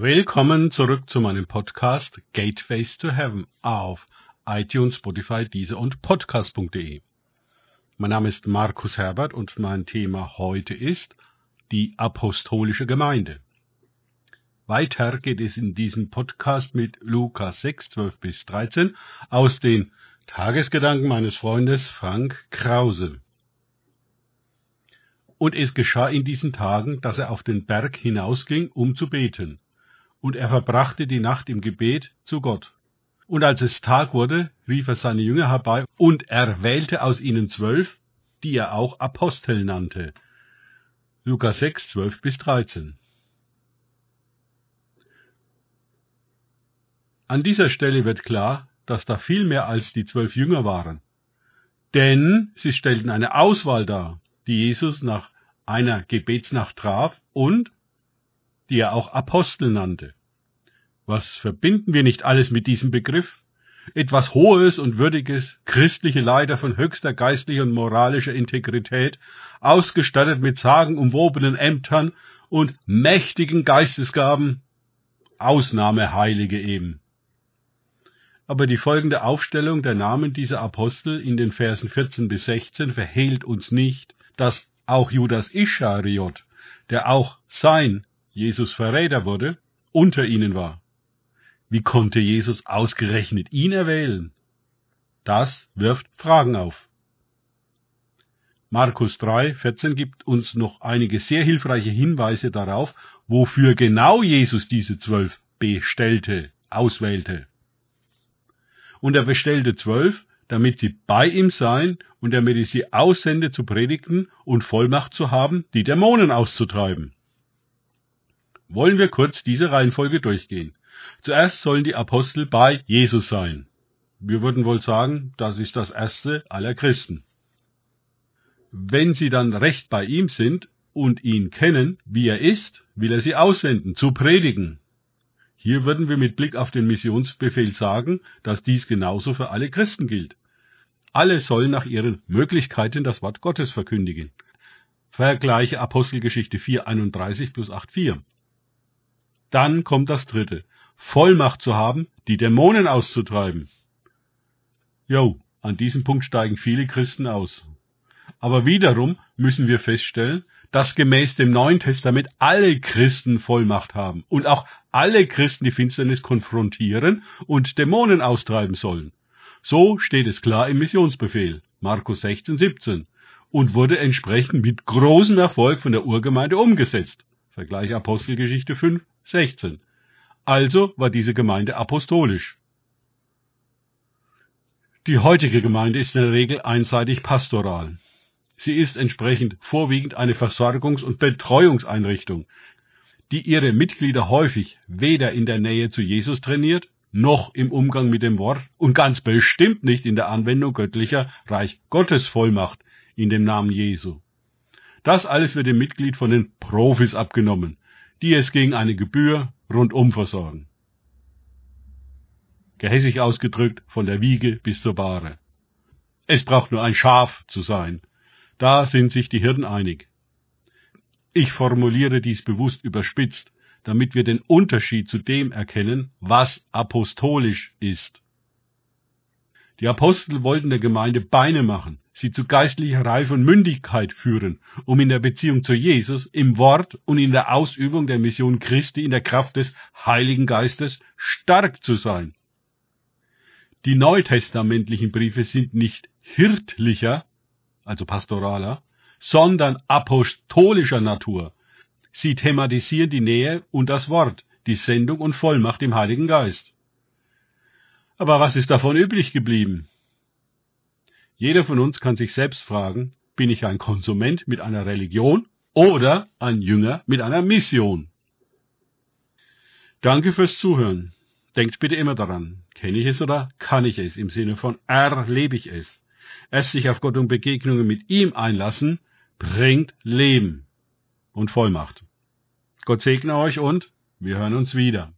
Willkommen zurück zu meinem Podcast Gateways to Heaven auf iTunes, Spotify, Deezer und Podcast.de. Mein Name ist Markus Herbert und mein Thema heute ist die apostolische Gemeinde. Weiter geht es in diesem Podcast mit Lukas 6, 12 bis 13 aus den Tagesgedanken meines Freundes Frank Krause. Und es geschah in diesen Tagen, dass er auf den Berg hinausging, um zu beten und er verbrachte die Nacht im Gebet zu Gott. Und als es Tag wurde, rief er seine Jünger herbei, und er wählte aus ihnen zwölf, die er auch Apostel nannte. Lukas 6, 12 bis 13. An dieser Stelle wird klar, dass da viel mehr als die zwölf Jünger waren. Denn sie stellten eine Auswahl dar, die Jesus nach einer Gebetsnacht traf und die er auch Apostel nannte. Was verbinden wir nicht alles mit diesem Begriff? Etwas Hohes und Würdiges, christliche Leiter von höchster geistlicher und moralischer Integrität, ausgestattet mit sagenumwobenen Ämtern und mächtigen Geistesgaben, Ausnahmeheilige eben. Aber die folgende Aufstellung der Namen dieser Apostel in den Versen 14 bis 16 verhehlt uns nicht, dass auch Judas Ischariot, der auch sein Jesus Verräter wurde, unter ihnen war. Wie konnte Jesus ausgerechnet ihn erwählen? Das wirft Fragen auf. Markus 3, 14 gibt uns noch einige sehr hilfreiche Hinweise darauf, wofür genau Jesus diese zwölf bestellte, auswählte. Und er bestellte zwölf, damit sie bei ihm seien und damit er sie aussende zu predigten und Vollmacht zu haben, die Dämonen auszutreiben wollen wir kurz diese Reihenfolge durchgehen. Zuerst sollen die Apostel bei Jesus sein. Wir würden wohl sagen, das ist das erste aller Christen. Wenn sie dann recht bei ihm sind und ihn kennen, wie er ist, will er sie aussenden, zu predigen. Hier würden wir mit Blick auf den Missionsbefehl sagen, dass dies genauso für alle Christen gilt. Alle sollen nach ihren Möglichkeiten das Wort Gottes verkündigen. Vergleiche Apostelgeschichte 4,31 plus 8,4. Dann kommt das dritte. Vollmacht zu haben, die Dämonen auszutreiben. Jo, an diesem Punkt steigen viele Christen aus. Aber wiederum müssen wir feststellen, dass gemäß dem Neuen Testament alle Christen Vollmacht haben und auch alle Christen die Finsternis konfrontieren und Dämonen austreiben sollen. So steht es klar im Missionsbefehl, Markus 16, 17, und wurde entsprechend mit großem Erfolg von der Urgemeinde umgesetzt. Vergleich Apostelgeschichte 5, 16. Also war diese Gemeinde apostolisch. Die heutige Gemeinde ist in der Regel einseitig pastoral. Sie ist entsprechend vorwiegend eine Versorgungs- und Betreuungseinrichtung, die ihre Mitglieder häufig weder in der Nähe zu Jesus trainiert, noch im Umgang mit dem Wort und ganz bestimmt nicht in der Anwendung göttlicher Reich Gottes Vollmacht in dem Namen Jesu. Das alles wird dem Mitglied von den Profis abgenommen, die es gegen eine Gebühr rundum versorgen. Gehässig ausgedrückt von der Wiege bis zur Bahre. Es braucht nur ein Schaf zu sein. Da sind sich die Hirten einig. Ich formuliere dies bewusst überspitzt, damit wir den Unterschied zu dem erkennen, was apostolisch ist. Die Apostel wollten der Gemeinde Beine machen, sie zu geistlicher Reife und Mündigkeit führen, um in der Beziehung zu Jesus, im Wort und in der Ausübung der Mission Christi in der Kraft des Heiligen Geistes stark zu sein. Die neutestamentlichen Briefe sind nicht hirtlicher, also pastoraler, sondern apostolischer Natur. Sie thematisieren die Nähe und das Wort, die Sendung und Vollmacht im Heiligen Geist. Aber was ist davon übrig geblieben? Jeder von uns kann sich selbst fragen, bin ich ein Konsument mit einer Religion oder ein Jünger mit einer Mission? Danke fürs Zuhören. Denkt bitte immer daran, kenne ich es oder kann ich es im Sinne von erlebe ich es. Es sich auf Gott und Begegnungen mit ihm einlassen, bringt Leben und Vollmacht. Gott segne euch und wir hören uns wieder.